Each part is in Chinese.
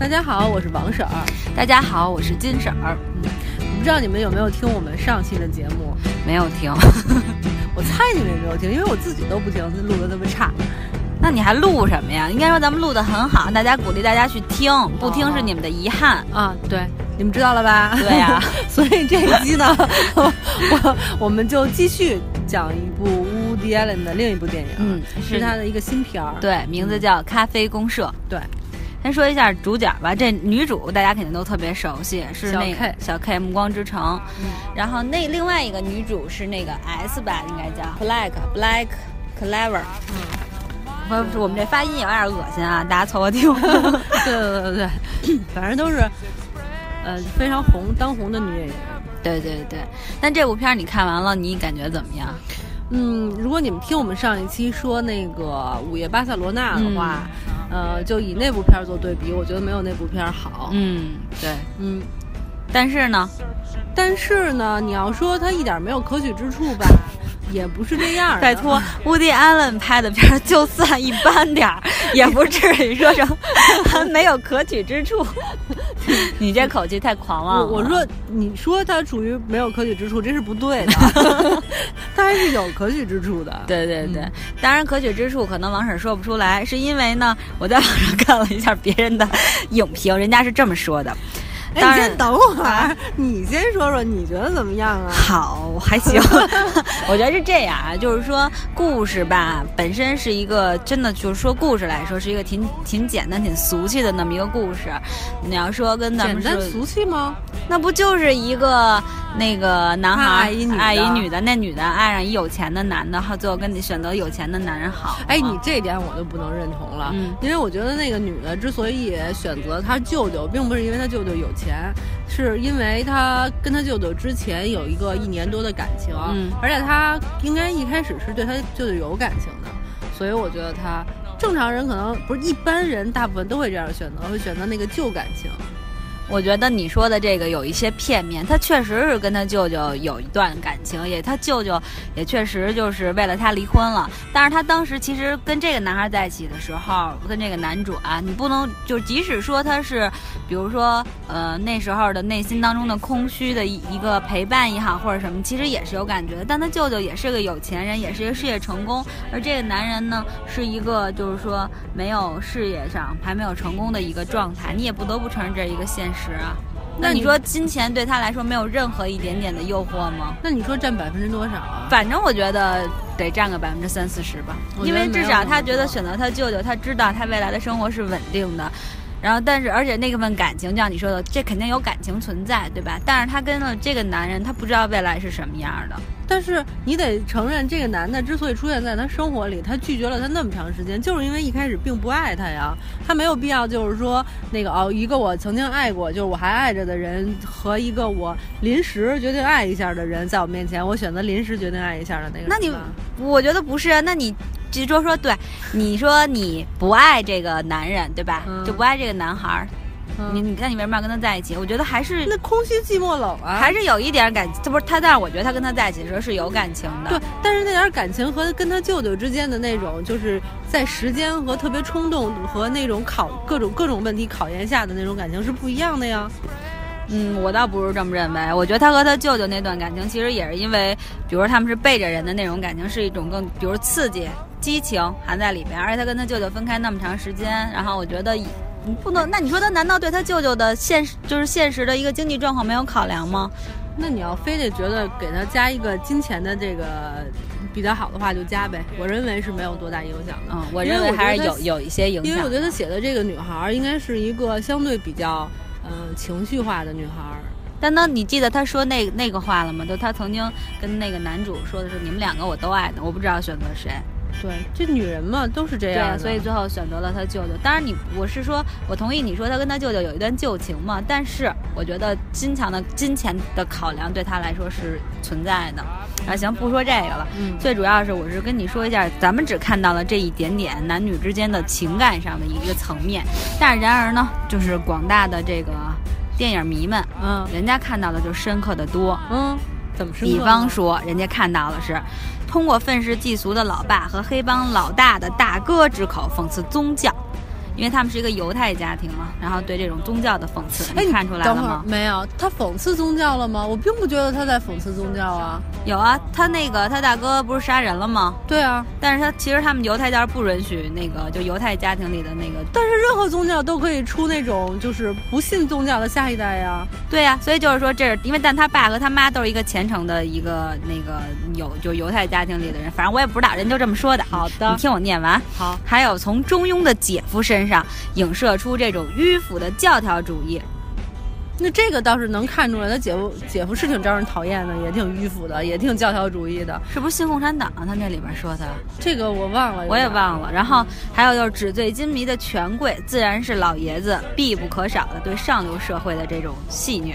大家好，我是王婶儿。大家好，我是金婶儿。我不知道你们有没有听我们上期的节目？没有听，我猜你们也没有听，因为我自己都不听，录的那么差。那你还录什么呀？应该说咱们录的很好，大家鼓励大家去听，不听是你们的遗憾啊。对，你们知道了吧？对呀。所以这一期呢，我我们就继续讲一部 Woody Allen 的另一部电影，嗯，是他的一个新片儿，对，名字叫《咖啡公社》。对，先说一下主角吧，这女主大家肯定都特别熟悉，是那个小 K，《暮光之城》。然后那另外一个女主是那个 S 吧，应该叫 Black Black Clever。嗯。不是，我们这发音有点恶心啊！大家凑合听。对对对对，反正都是，呃，非常红当红的女演员。对对对。但这部片你看完了，你感觉怎么样？嗯，如果你们听我们上一期说那个《午夜巴塞罗那》的话，呃，就以那部片做对比，我觉得没有那部片好。嗯，对，嗯。但是呢，但是呢，你要说它一点没有可取之处吧？也不是这样，拜托，乌迪·艾伦拍的片儿就算一般点儿，也不至于说成没有可取之处。你这口气太狂妄了。我说，你说他处于没有可取之处，这是不对的。他还是有可取之处的。对对对，当然可取之处可能王婶说不出来，是因为呢，我在网上看了一下别人的影评，人家是这么说的。哎，你先等会儿，你先说说，你觉得怎么样啊？好，还行。我觉得是这样啊，就是说故事吧，本身是一个真的，就是说故事来说，是一个挺挺简单、挺俗气的那么一个故事。你要说跟咱们简单俗气吗？那不就是一个那个男孩爱一女爱一女的，那女的爱上一有钱的男的，后最后跟你选择有钱的男人好。哎，你这点我就不能认同了，因为我觉得那个女的之所以选择她舅舅，并不是因为她舅舅有钱。钱，是因为他跟他舅舅之前有一个一年多的感情，嗯，而且他应该一开始是对他舅舅有感情的，所以我觉得他正常人可能不是一般人，大部分都会这样选择，会选择那个旧感情。我觉得你说的这个有一些片面，他确实是跟他舅舅有一段感情，也他舅舅也确实就是为了他离婚了。但是他当时其实跟这个男孩在一起的时候，跟这个男主啊，你不能就即使说他是，比如说呃那时候的内心当中的空虚的一一个陪伴也好或者什么，其实也是有感觉的。但他舅舅也是个有钱人，也是一个事业成功，而这个男人呢是一个就是说没有事业上还没有成功的一个状态，你也不得不承认这一个现实。啊，那你说金钱对他来说没有任何一点点的诱惑吗？那你说占百分之多少啊？反正我觉得得占个百分之三四十吧，因为至少他觉得选择他舅舅，他知道他未来的生活是稳定的。然后，但是而且那份感情，就像你说的，这肯定有感情存在，对吧？但是他跟了这个男人，他不知道未来是什么样的。但是你得承认，这个男的之所以出现在他生活里，他拒绝了他那么长时间，就是因为一开始并不爱他呀。他没有必要，就是说那个哦，一个我曾经爱过，就是我还爱着的人，和一个我临时决定爱一下的人，在我面前，我选择临时决定爱一下的那个。那你，我觉得不是啊。那你。就说说对，你说你不爱这个男人，对吧？就不爱这个男孩儿，你你看你为什么要跟他在一起？我觉得还是那空虚寂寞冷啊，还是有一点感，这不是他，但是我觉得他跟他在一起的时候是有感情的。对，但是那点感情和跟他舅舅之间的那种，就是在时间和特别冲动和那种考各种各种问题考验下的那种感情是不一样的呀。嗯，我倒不是这么认为。我觉得他和他舅舅那段感情，其实也是因为，比如他们是背着人的那种感情，是一种更，比如刺激、激情含在里面。而且他跟他舅舅分开那么长时间，然后我觉得，你不能，那你说他难道对他舅舅的现实，就是现实的一个经济状况没有考量吗？那你要非得觉得给他加一个金钱的这个比较好的话，就加呗。我认为是没有多大影响的。嗯，我认为还是有有一些影响。因为我觉得写的这个女孩应该是一个相对比较。嗯，情绪化的女孩儿，但当你记得他说那那个话了吗？就他曾经跟那个男主说的是：“你们两个我都爱的，我不知道选择谁。”对，这女人嘛都是这样，对所以最后选择了他舅舅。当然，你我是说，我同意你说他跟他舅舅有一段旧情嘛。但是我觉得金强的金钱的考量对他来说是存在的。啊，行，不说这个了。嗯，最主要是我是跟你说一下，咱们只看到了这一点点男女之间的情感上的一个层面，但是然而呢，就是广大的这个电影迷们，嗯，人家看到的就深刻的多。嗯，怎么深刻？比方说，人家看到的是通过愤世嫉俗的老爸和黑帮老大的大哥之口讽刺宗教，因为他们是一个犹太家庭嘛，然后对这种宗教的讽刺，哎，你看出来了吗？没有，他讽刺宗教了吗？我并不觉得他在讽刺宗教啊。有啊，他那个他大哥不是杀人了吗？对啊，但是他其实他们犹太教不允许那个就犹太家庭里的那个，但是任何宗教都可以出那种就是不信宗教的下一代呀。对呀，所以就是说这是因为但他爸和他妈都是一个虔诚的一个那个有就犹太家庭里的人，反正我也不知道，人就这么说的。好的，你听我念完。好，还有从中庸的姐夫身上影射出这种迂腐的教条主义。那这个倒是能看出来，他姐夫姐夫是挺招人讨厌的，也挺迂腐的，也挺教条主义的，是不是信共产党？他那里边说的，这个我忘了，我也忘了。然后还有就是纸醉金迷的权贵，自然是老爷子必不可少的对上流社会的这种戏谑。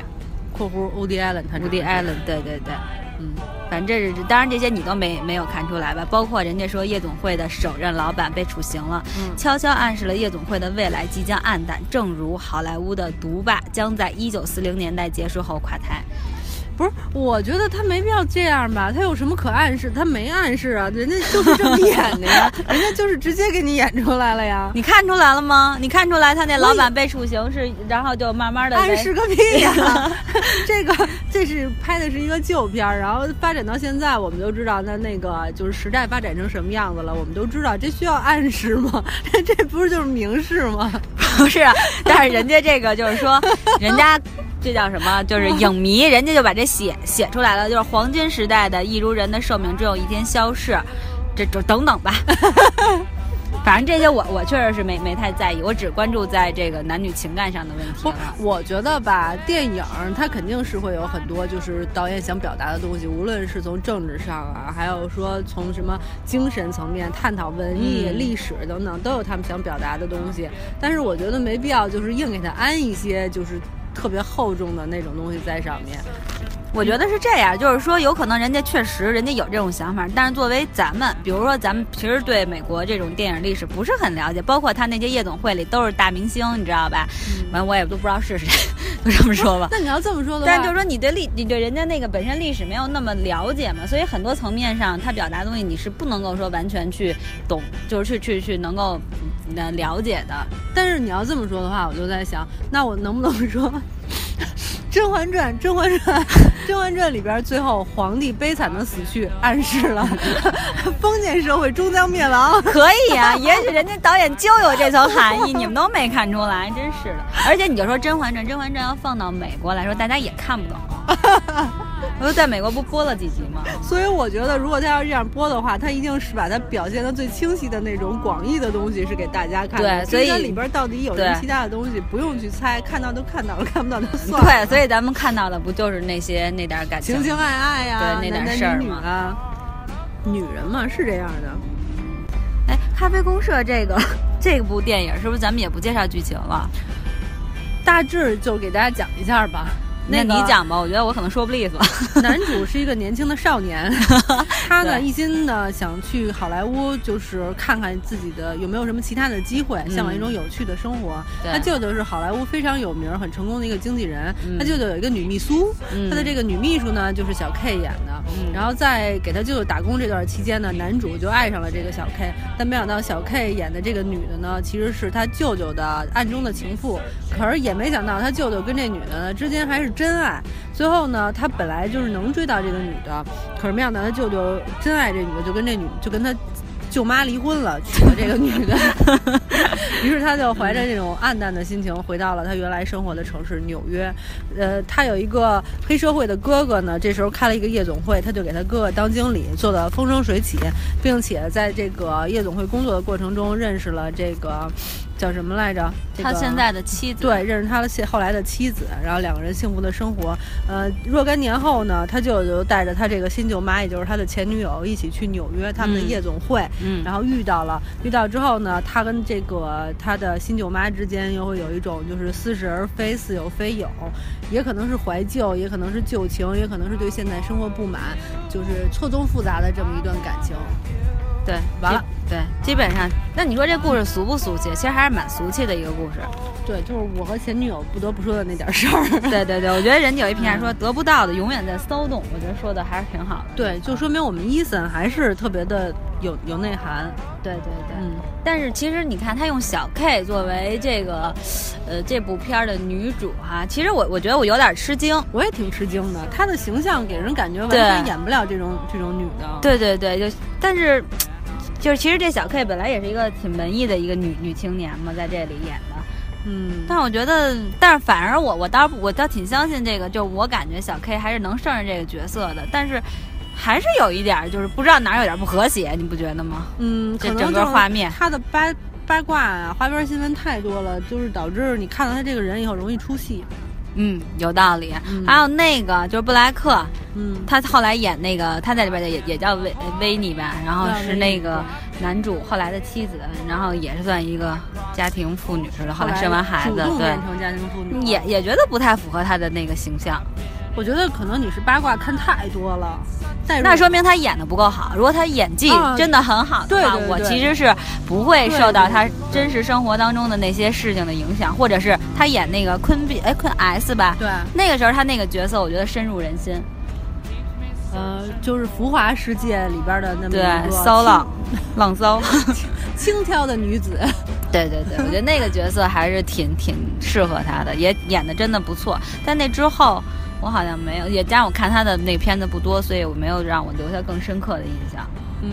括弧 Woody Allen，他 Woody Allen，对对对，嗯。反正这是当然，这些你都没没有看出来吧？包括人家说夜总会的首任老板被处刑了，嗯悄悄暗示了夜总会的未来即将暗淡，正如好莱坞的独霸将在一九四零年代结束后垮台。不是，我觉得他没必要这样吧？他有什么可暗示？他没暗示啊，人家就是这么演的呀，人家就是直接给你演出来了呀。你看出来了吗？你看出来他那老板被处刑是，然后就慢慢的暗示个屁呀！这个这是拍的是一个旧片，然后发展到现在，我们都知道那那个就是时代发展成什么样子了，我们都知道这需要暗示吗？这 这不是就是明示吗？不是，但是人家这个就是说，人家。这叫什么？就是影迷，人家就把这写写出来了。就是黄金时代的一如人的寿命只有一天消逝，这就等等吧。反正这些我我确实是没没太在意，我只关注在这个男女情感上的问题不。我觉得吧，电影它肯定是会有很多就是导演想表达的东西，无论是从政治上啊，还有说从什么精神层面探讨文艺、历史等等，都有他们想表达的东西。但是我觉得没必要就是硬给他安一些就是。特别厚重的那种东西在上面，我觉得是这样，就是说有可能人家确实人家有这种想法，但是作为咱们，比如说咱们其实对美国这种电影历史不是很了解，包括他那些夜总会里都是大明星，你知道吧？完我也都不知道是谁，就这么说吧。那你要这么说的话，但就是说你对历你对人家那个本身历史没有那么了解嘛，所以很多层面上他表达东西你是不能够说完全去懂，就是去去去能够。的了解的，但是你要这么说的话，我就在想，那我能不能说，《甄嬛传》《甄嬛传》《甄嬛传》里边最后皇帝悲惨的死去，暗示了 封建社会终将灭亡？可以啊，也许人家导演就有这层含义，你们都没看出来，真是的。而且你就说《甄嬛传》，《甄嬛传》要放到美国来说，大家也看不懂。我在美国不播了几集吗？所以我觉得，如果他要这样播的话，他一定是把它表现的最清晰的那种广义的东西是给大家看的。对，所以里边到底有什么其他的东西，不用去猜，看到都看到了，看不到就算了。对，所以咱们看到的不就是那些那点感情、情情爱爱呀，对那点事儿吗？女人嘛是这样的。哎，咖啡公社这个这部电影是不是咱们也不介绍剧情了？大致就给大家讲一下吧。那你讲吧，我觉得我可能说不利索。男主是一个年轻的少年，他呢一心呢想去好莱坞，就是看看自己的有没有什么其他的机会，向往一种有趣的生活。他舅舅是好莱坞非常有名、很成功的一个经纪人，他舅舅有一个女秘书，他的这个女秘书呢就是小 K 演的。然后在给他舅舅打工这段期间呢，男主就爱上了这个小 K，但没想到小 K 演的这个女的呢，其实是他舅舅的暗中的情妇。可是也没想到他舅舅跟这女的呢之间还是。真爱，最后呢，他本来就是能追到这个女的，可是没想到他舅舅真爱这女的，就跟这女就跟他舅妈离婚了，娶了这个女的。于是他就怀着这种暗淡的心情回到了他原来生活的城市纽约。呃，他有一个黑社会的哥哥呢，这时候开了一个夜总会，他就给他哥哥当经理，做的风生水起，并且在这个夜总会工作的过程中认识了这个。叫什么来着？他现在的妻子对，认识他的现后来的妻子，然后两个人幸福的生活。呃，若干年后呢，他舅舅带着他这个新舅妈，也就是他的前女友，一起去纽约他们的夜总会，嗯，然后遇到了，遇到之后呢，他跟这个他的新舅妈之间又会有一种就是似是而非、似有非有，也可能是怀旧，也可能是旧情，也可能是对现在生活不满，就是错综复杂的这么一段感情。对，完了。对，基本上，那你说这故事俗不俗气？其实还是蛮俗气的一个故事。对，就是我和前女友不得不说的那点事儿。对对对，我觉得人家有一评价说得不到的永远在骚动，我觉得说的还是挺好的。对，就说明我们伊森还是特别的有有内涵。对对对，嗯，但是其实你看，他用小 K 作为这个，呃，这部片儿的女主哈，其实我我觉得我有点吃惊，我也挺吃惊的。她的形象给人感觉完全演不了这种这种女的。对对对，就但是就是其实这小 K 本来也是一个挺文艺的一个女女青年嘛，在这里演的。嗯，但我觉得，但是反而我我倒我倒挺相信这个，就我感觉小 K 还是能胜任这个角色的，但是还是有一点就是不知道哪儿有点不和谐，你不觉得吗？嗯，这整个画面，他的八八卦啊、花边新闻太多了，就是导致你看到他这个人以后容易出戏。嗯，有道理。还有那个就是布莱克，嗯，他后来演那个，他在里边也也叫维维尼吧，然后是那个男主后来的妻子，然后也是算一个家庭妇女似的，后来生完孩子，对，变成家庭妇女，也也觉得不太符合他的那个形象。我觉得可能你是八卦看太多了，那说明他演的不够好。如果他演技真的很好的话，我其实是不会受到他真实生活当中的那些事情的影响，或者是他演那个昆 B 哎昆 S 吧，对，那个时候他那个角色我觉得深入人心。呃，就是浮华世界里边的那么一个骚浪浪骚 轻佻的女子。对对对，我觉得那个角色还是挺挺适合他的，也演的真的不错。但那之后。我好像没有，也加上我看他的那个片子不多，所以我没有让我留下更深刻的印象。嗯，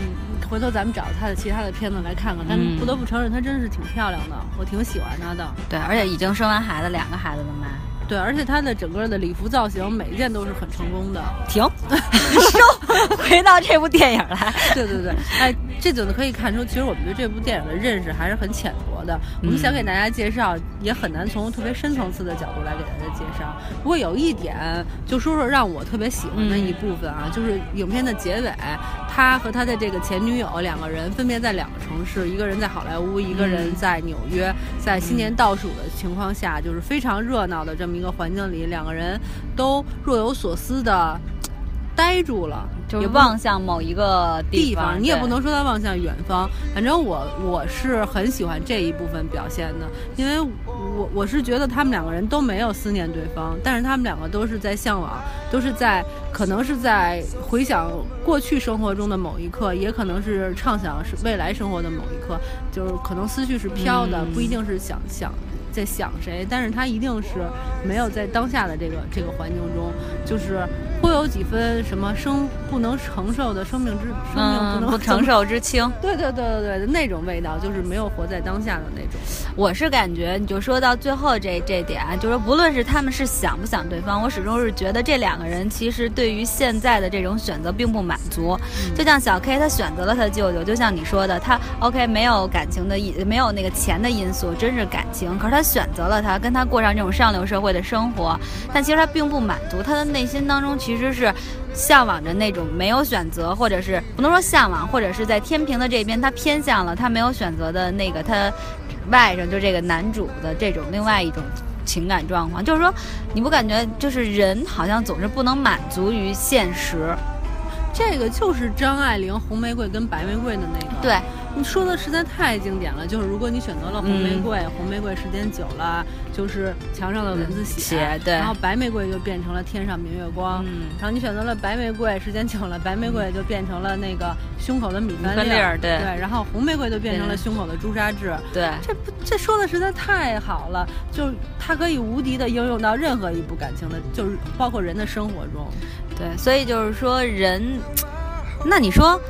回头咱们找他的其他的片子来看看。但不得不承认，他真是挺漂亮的，我挺喜欢他的。对，而且已经生完孩子，两个孩子的妈。对，而且他的整个的礼服造型，每一件都是很成功的。停，收，回到这部电影来。对对对，哎，这就可以看出，其实我们对这部电影的认识还是很浅薄的。我们想给大家介绍，也很难从特别深层次的角度来给大家介绍。不过有一点，就说说让我特别喜欢的一部分啊，就是影片的结尾，他和他的这个前女友两个人分别在两个城市，一个人在好莱坞，一个人在纽约，在新年倒数的情况下，就是非常热闹的这么一个环境里，两个人都若有所思的呆住了。就望向某一个地方，你也不能说他望向远方。反正我我是很喜欢这一部分表现的，因为我我是觉得他们两个人都没有思念对方，但是他们两个都是在向往，都是在可能是在回想过去生活中的某一刻，也可能是畅想是未来生活的某一刻，就是可能思绪是飘的，不一定是想想。在想谁，但是他一定是没有在当下的这个这个环境中，就是颇有几分什么生不能承受的生命之生命不能 承受之轻。对对对对对，那种味道就是没有活在当下的那种。我是感觉，你就说到最后这这点，就是不论是他们是想不想对方，我始终是觉得这两个人其实对于现在的这种选择并不满足。就像小 K，他选择了他舅舅，就像你说的，他 OK 没有感情的因，没有那个钱的因素，真是感情。可是他。选择了他，跟他过上这种上流社会的生活，但其实他并不满足，他的内心当中其实其实是向往着那种没有选择，或者是不能说向往，或者是在天平的这边，他偏向了他没有选择的那个他外甥，就这个男主的这种另外一种情感状况。就是说，你不感觉就是人好像总是不能满足于现实？这个就是张爱玲《红玫瑰》跟白玫瑰的那个。对。你说的实在太经典了，就是如果你选择了红玫瑰，红玫瑰时间久了就是墙上的蚊子血，对，然后白玫瑰就变成了天上明月光，嗯，然后你选择了白玫瑰，时间久了白玫瑰就变成了那个胸口的米饭粒儿，对，对，然后红玫瑰就变成了胸口的朱砂痣，对，这不这说的实在太好了，就它可以无敌的应用到任何一部感情的，就是包括人的生活中，对，所以就是说人，那你说。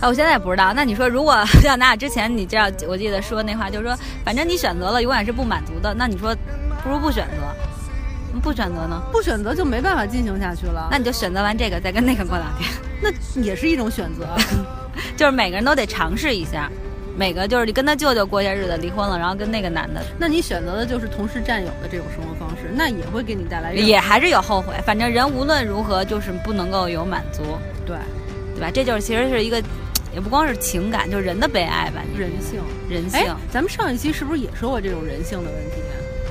啊我现在也不知道。那你说，如果 像咱俩之前你这样，我记得说那话，就是说，反正你选择了，永远是不满足的。那你说，不如不选择，不选择呢？不选择就没办法进行下去了。那你就选择完这个，再跟那个过两天，那也是一种选择。就是每个人都得尝试一下，每个就是你跟他舅舅过些日子，离婚了，然后跟那个男的，那你选择的就是同时占有的这种生活方式，那也会给你带来，也还是有后悔。反正人无论如何就是不能够有满足，对，对吧？这就是其实是一个。也不光是情感，就是人的悲哀吧，人性，人性。咱们上一期是不是也说过这种人性的问题？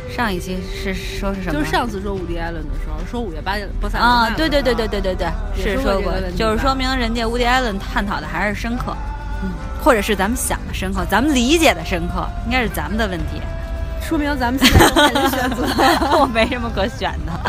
上一期是说是什么？就是上次说伍迪艾伦的时候，说五月八波萨啊，对对对对对对对，是说过，就是说明人家伍迪艾伦探讨的还是深刻，嗯，或者是咱们想的深刻，咱们理解的深刻，应该是咱们的问题，说明咱们现在面临选择，我没什么可选的。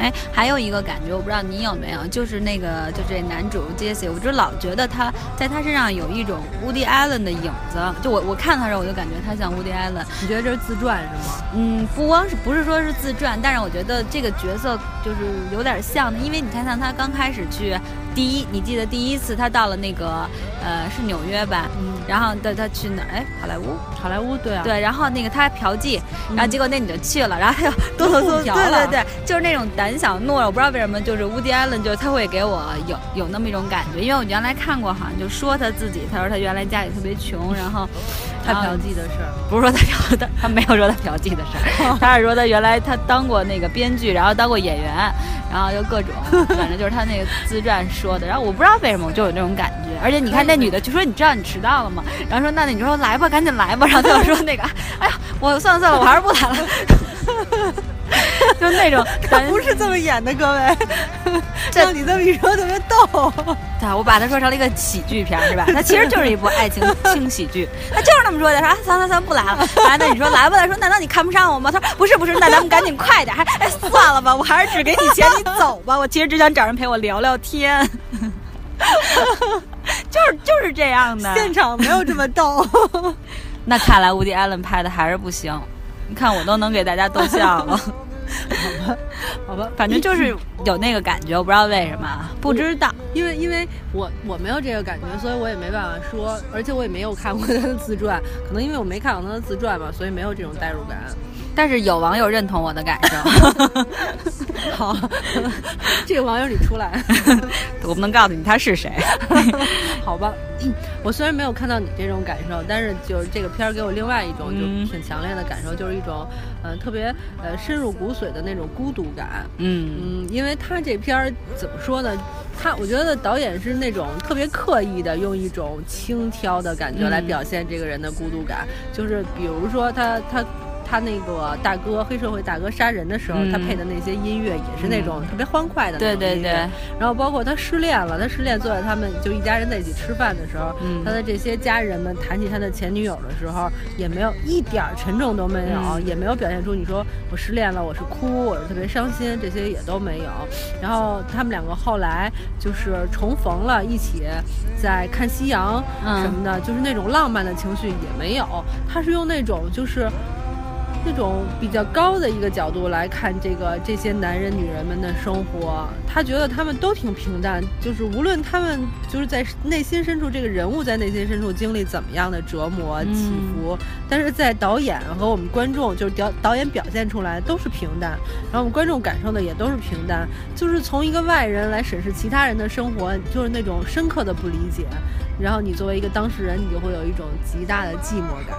哎，还有一个感觉，我不知道你有没有，就是那个，就这男主 Jesse，我就老觉得他在他身上有一种 Woody Allen 的影子。就我我看他的时候，我就感觉他像 Woody Allen。你觉得这是自传是吗？嗯，不光是不是说是自传，但是我觉得这个角色就是有点像的，因为你看像他刚开始去。第一，你记得第一次他到了那个，呃，是纽约吧？嗯。然后带他去哪？哎，好莱坞。好莱坞，对啊。对，然后那个他嫖妓，然后结果那女的去了，然后他又哆哆嗦嗦。对对对，就是那种胆小懦弱。我不知道为什么，就是乌迪·艾伦，就是他会给我有有那么一种感觉，因为我原来看过，好像就说他自己，他说他原来家里特别穷，然后他嫖妓的事儿，不是说他嫖的，他没有说他嫖妓的事儿，他是说他原来他当过那个编剧，然后当过演员，然后又各种，反正就是他那个自传说的。然后我不知道为什么我就有那种感觉，而且你看那女的就说你知道你迟到了吗？然后说那你就说来吧，赶紧来吧。然后他就说那个，哎呀，我算了算了，我还是不来了。就那种，他不是这么演的，各位。像你这么一说，特别逗。对，我把它说成了一个喜剧片，是吧？它其实就是一部爱情轻喜剧。他就是那么说的，说算了算了，不来了。哎，那你说来不来？说难道你看不上我吗？他说不是不是，那咱们赶紧快点。还哎，算了吧，我还是只给你钱，你走吧。我其实只想找人陪我聊聊天。就是就是这样的，现场没有这么逗。那看来无敌·艾伦拍的还是不行。你看我都能给大家逗笑了。好吧，好吧，反正就是有那个感觉，我不知道为什么，不知道，因为因为我我没有这个感觉，所以我也没办法说，而且我也没有看过他的自传，可能因为我没看过他的自传吧，所以没有这种代入感。但是有网友认同我的感受。好，这个网友你出来，我不能告诉你他是谁。好吧，我虽然没有看到你这种感受，但是就是这个片儿给我另外一种就挺强烈的感受，就是一种嗯特别呃深入骨髓的那种孤独感。嗯嗯，因为他这片儿怎么说呢？他我觉得导演是那种特别刻意的用一种轻佻的感觉来表现这个人的孤独感，就是比如说他他。他那个大哥黑社会大哥杀人的时候，他配的那些音乐也是那种特别欢快的。对对对。然后包括他失恋了，他失恋坐在他们就一家人在一起吃饭的时候，他的这些家人们谈起他的前女友的时候，也没有一点沉重都没有，也没有表现出你说我失恋了，我是哭，我是特别伤心，这些也都没有。然后他们两个后来就是重逢了，一起在看夕阳什么的，就是那种浪漫的情绪也没有。他是用那种就是。这种比较高的一个角度来看这个这些男人女人们的生活，他觉得他们都挺平淡，就是无论他们就是在内心深处这个人物在内心深处经历怎么样的折磨起伏，但是在导演和我们观众就是导导演表现出来都是平淡，然后我们观众感受的也都是平淡，就是从一个外人来审视其他人的生活，就是那种深刻的不理解，然后你作为一个当事人，你就会有一种极大的寂寞感。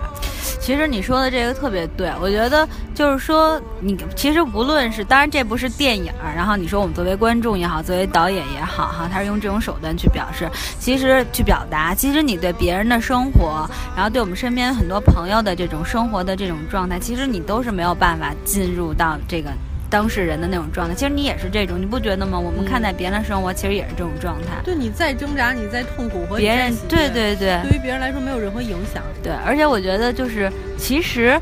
其实你说的这个特别对，我觉得就是说，你其实无论是，当然这不是电影，然后你说我们作为观众也好，作为导演也好，哈，他是用这种手段去表示，其实去表达，其实你对别人的生活，然后对我们身边很多朋友的这种生活的这种状态，其实你都是没有办法进入到这个。当事人的那种状态，其实你也是这种，你不觉得吗？我们看待别人的生活，其实也是这种状态。对，你再挣扎，你再痛苦和别人，对对对，对于别人来说没有任何影响。对，而且我觉得就是，其实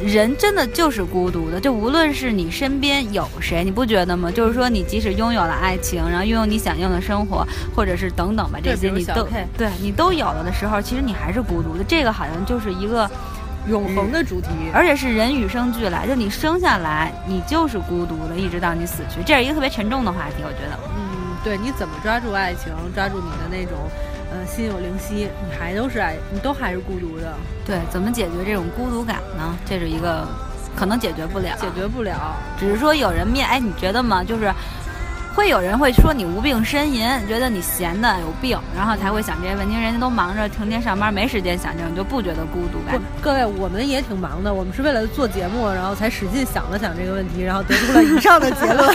人真的就是孤独的，就无论是你身边有谁，你不觉得吗？就是说，你即使拥有了爱情，然后拥有你想要的生活，或者是等等吧，这些你都对你都有了的时候，其实你还是孤独的。这个好像就是一个。永恒的主题，而且是人与生俱来，就你生下来，你就是孤独的，一直到你死去，这是一个特别沉重的话题，我觉得。嗯，对，你怎么抓住爱情，抓住你的那种，呃，心有灵犀，你还都是爱，你都还是孤独的。对，怎么解决这种孤独感呢？这是一个，可能解决不了，解决不了，只是说有人面，哎，你觉得吗？就是。会有人会说你无病呻吟，觉得你闲的有病，然后才会想这些问题。人家都忙着成天上班，没时间想这你，就不觉得孤独感。各位，我们也挺忙的，我们是为了做节目，然后才使劲想了想这个问题，然后得出了以上的结论。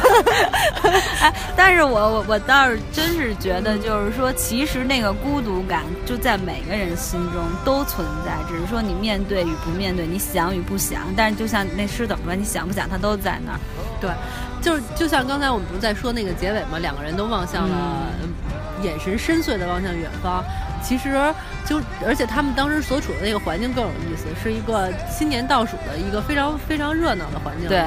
哎，但是我我我倒是真是觉得，就是说，其实那个孤独感就在每个人心中都存在，只是说你面对与不面对，你想与不想。但是就像那诗怎么说，你想不想，它都在那儿。对。就是就像刚才我们不是在说那个结尾吗？两个人都望向了，眼神深邃的望向远方。其实就而且他们当时所处的那个环境更有意思，是一个新年倒数的一个非常非常热闹的环境。对，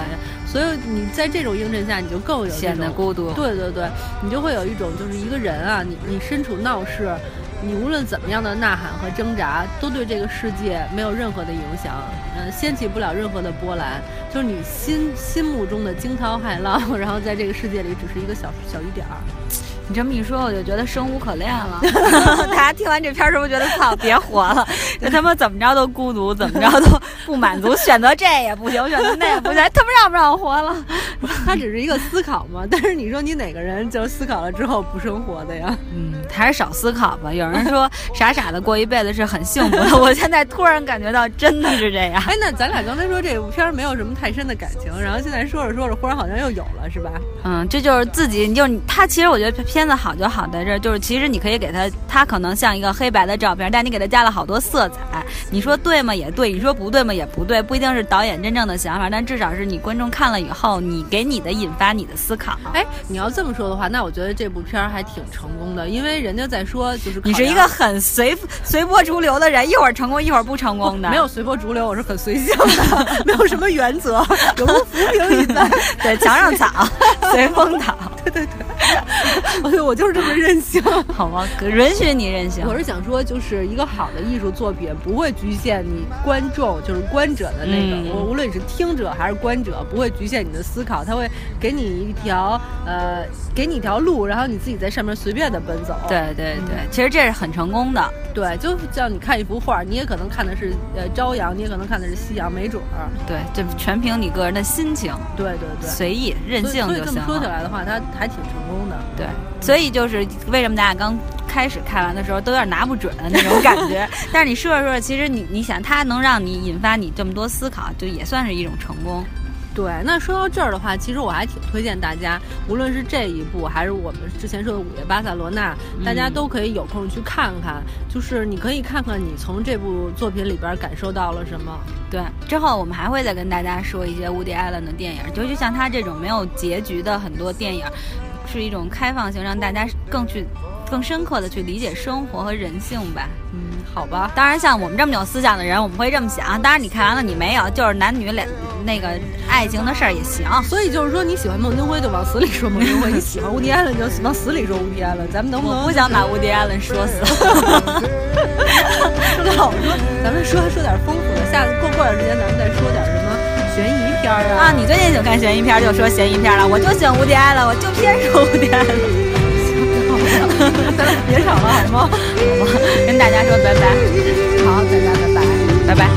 所以你在这种映衬下，你就更有显得孤独。对对对，你就会有一种就是一个人啊，你你身处闹市。你无论怎么样的呐喊和挣扎，都对这个世界没有任何的影响，嗯，掀起不了任何的波澜。就是你心心目中的惊涛骇浪，然后在这个世界里只是一个小小雨点儿。你这么一说，我就觉得生无可恋了。大家听完这片儿是不是觉得操，别活了？这他妈怎么着都孤独，怎么着都不满足，选择这也不行，选择那也不行，他妈让不让我活了？他只是一个思考嘛。但是你说你哪个人就思考了之后不生活的呀？嗯，还是少思考吧。有人说傻傻的过一辈子是很幸福的，我现在突然感觉到真的是这样。哎，那咱俩刚才说这部片儿没有什么太深的感情，然后现在说着说着，忽然好像又有了，是吧？嗯，这就是自己，就是他。其实我觉得片。片子好就好在这儿，就是其实你可以给它，它可能像一个黑白的照片，但你给它加了好多色彩。你说对吗？也对。你说不对吗？也不对。不一定是导演真正的想法，但至少是你观众看了以后，你给你的引发你的思考。哎，你要这么说的话，那我觉得这部片儿还挺成功的，因为人家在说就是你是一个很随随波逐流的人，一会儿成功一会儿不成功的。没有随波逐流，我是很随性的，没有什么原则，有如浮萍一般。对，墙上草，随风倒。对对对。我就是这么任性，好吗？允许你任性。我是想说，就是一个好的艺术作品不会局限你观众，就是观者的那个，我无论你是听者还是观者，不会局限你的思考，他会给你一条呃，给你一条路，然后你自己在上面随便的奔走。对对对，其实这是很成功的。对，就像你看一幅画，你也可能看的是呃朝阳，你也可能看的是夕阳，没准儿。对，这全凭你个人的心情。对对对，随意任性就行。所以这么说起来的话，他还挺成功的。对。所以就是为什么咱俩刚开始看完的时候都有点拿不准的那种感觉，但是你说着说着，其实你你想，它能让你引发你这么多思考，就也算是一种成功。对，那说到这儿的话，其实我还挺推荐大家，无论是这一部，还是我们之前说的《午夜巴塞罗那》，大家都可以有空去看看。就是你可以看看你从这部作品里边感受到了什么。对，之后我们还会再跟大家说一些 Woody Allen 的电影，就就像他这种没有结局的很多电影。是一种开放性，让大家更去、更深刻的去理解生活和人性吧。嗯，好吧。当然，像我们这么有思想的人，我们会这么想。当然，你看完了你没有，就是男女两那个爱情的事儿也行。所以就是说，你喜欢孟京辉就往死里说孟京辉；你喜欢乌迪安伦就往死里说乌迪安伦。咱们能不能不想把乌迪安伦说死？老说，咱们说说点丰富的。下次过过段时间，咱们再说点什么悬疑。片啊！你最近喜欢看悬疑片，就说悬疑片了。我就喜欢无敌爱了，我就偏说无敌爱了。行，咱俩别吵了，好吗？好吗，跟大家说拜拜。好，大家拜拜，拜拜。